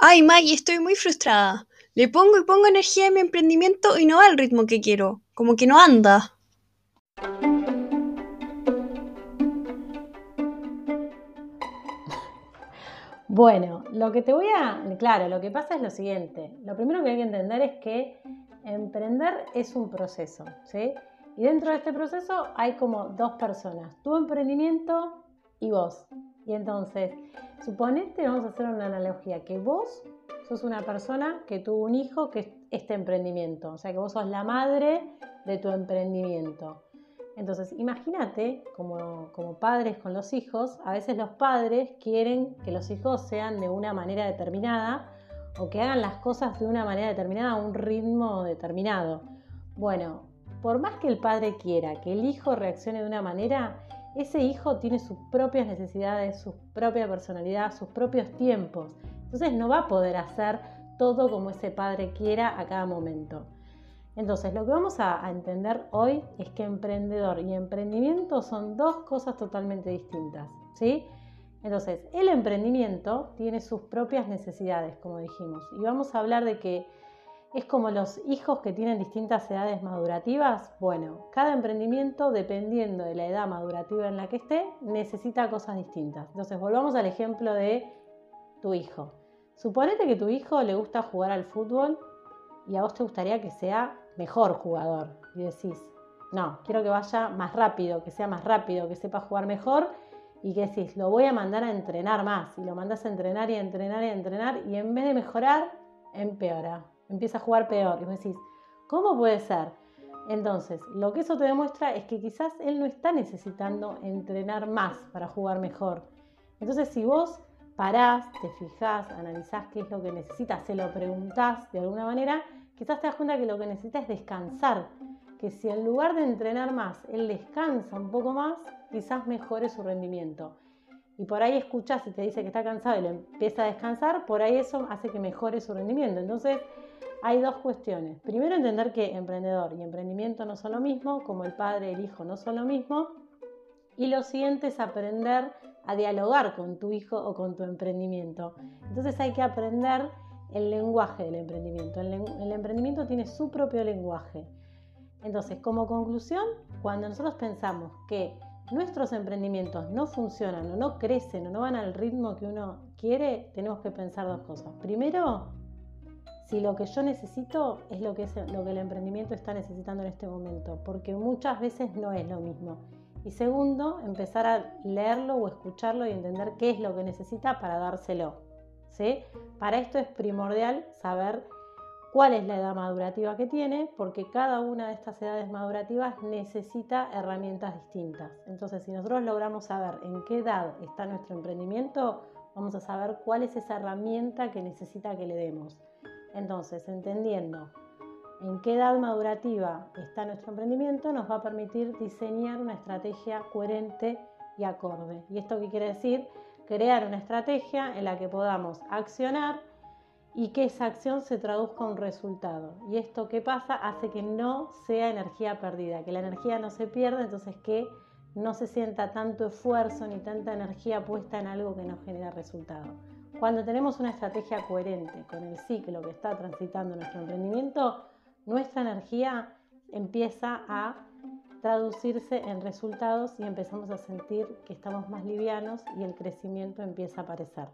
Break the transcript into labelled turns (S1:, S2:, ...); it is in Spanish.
S1: Ay, Maggie, estoy muy frustrada. Le pongo y pongo energía en mi emprendimiento y no va al ritmo que quiero, como que no anda.
S2: Bueno, lo que te voy a... Claro, lo que pasa es lo siguiente. Lo primero que hay que entender es que emprender es un proceso, ¿sí? Y dentro de este proceso hay como dos personas, tu emprendimiento y vos. Y entonces, suponete, vamos a hacer una analogía, que vos sos una persona que tuvo un hijo que es este emprendimiento, o sea que vos sos la madre de tu emprendimiento. Entonces, imagínate, como, como, padres con los hijos, a veces los padres quieren que los hijos sean de una manera determinada o que hagan las cosas de una manera determinada, a un ritmo determinado. Bueno, por más que el padre quiera que el hijo reaccione de una manera, ese hijo tiene sus propias necesidades, su propia personalidad, sus propios tiempos. Entonces no va a poder hacer todo como ese padre quiera a cada momento. Entonces, lo que vamos a, entender hoy es que emprendedor y emprendimiento son dos cosas totalmente distintas, ¿sí? Entonces, el emprendimiento tiene sus propias necesidades, como dijimos, y vamos a hablar de que es como los hijos que tienen distintas edades madurativas. Bueno, cada emprendimiento, dependiendo de la edad madurativa en la que esté, necesita cosas distintas. Entonces, volvamos al ejemplo de tu hijo. Suponete que tu hijo le gusta jugar al fútbol y a vos te gustaría que sea mejor jugador y decís, no, quiero que vaya más rápido, que sea más rápido, que sepa jugar mejor y que decís, lo voy a mandar a entrenar más y lo mandas a entrenar y a entrenar y a entrenar y en vez de mejorar, empeora, empieza a jugar peor y vos decís, ¿cómo puede ser? Entonces, lo que eso te demuestra es que quizás él no está necesitando entrenar más para jugar mejor. Entonces, si vos parás, te fijás, analizás qué es lo que necesitas, se lo preguntás de alguna manera, quizás te das cuenta que lo que necesita es descansar, que si en lugar de entrenar más, él descansa un poco más, quizás mejore su rendimiento. Y por ahí escuchas y te dice que está cansado y lo empieza a descansar, por ahí eso hace que mejore su rendimiento. Entonces, hay dos cuestiones. Primero, entender que emprendedor y emprendimiento no son lo mismo, como el padre y el hijo no son lo mismo. Y lo siguiente es aprender a dialogar con tu hijo o con tu emprendimiento. Entonces hay que aprender el lenguaje del emprendimiento. El, emprendimiento tiene su propio lenguaje. Entonces, como conclusión, cuando nosotros pensamos que nuestros emprendimientos no funcionan o no crecen o no van al ritmo que uno quiere, tenemos que pensar dos cosas. Primero, si lo que yo necesito es lo que, el emprendimiento está necesitando en este momento, porque muchas veces no es lo mismo. Y segundo, empezar a leerlo o escucharlo y entender qué es lo que necesita para dárselo. Para esto es primordial saber cuál es la edad madurativa que tiene, porque cada una de estas edades madurativas necesita herramientas distintas. Entonces, si nosotros logramos saber en qué edad está nuestro emprendimiento, vamos a saber cuál es esa herramienta que necesita que le demos. Entonces, entendiendo en qué edad madurativa está nuestro emprendimiento, nos va a permitir diseñar una estrategia coherente y acorde. ¿Y esto qué quiere decir? crear una estrategia en la que podamos accionar y que esa acción se traduzca en resultado. Y esto que pasa hace que no sea energía perdida, que la energía no se pierda, entonces que no se sienta tanto esfuerzo ni tanta energía puesta en algo que no genera resultado. Cuando tenemos una estrategia coherente con el ciclo que está transitando nuestro emprendimiento, nuestra energía empieza a traducirse en resultados y empezamos a sentir que estamos más livianos y el crecimiento empieza a aparecer.